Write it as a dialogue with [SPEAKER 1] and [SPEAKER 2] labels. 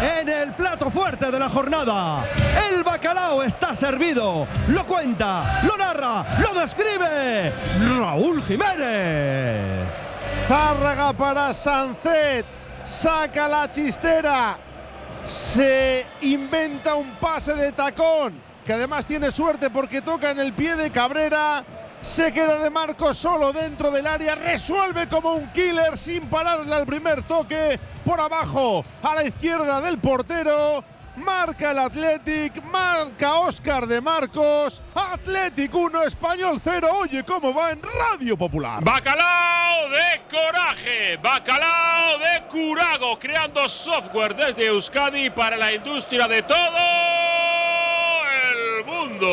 [SPEAKER 1] En el plato fuerte de la jornada, el bacalao está servido. Lo cuenta, lo narra, lo describe Raúl Jiménez.
[SPEAKER 2] Zárraga para Sancet. Saca la chistera. Se inventa un pase de tacón. Que además tiene suerte porque toca en el pie de Cabrera. Se queda de Marcos solo dentro del área. Resuelve como un killer sin pararle al primer toque. Por abajo, a la izquierda del portero. Marca el Athletic, marca Oscar de Marcos. Athletic 1, Español 0. Oye cómo va en Radio Popular.
[SPEAKER 3] Bacalao de coraje, bacalao de curago, creando software desde Euskadi para la industria de todo el mundo.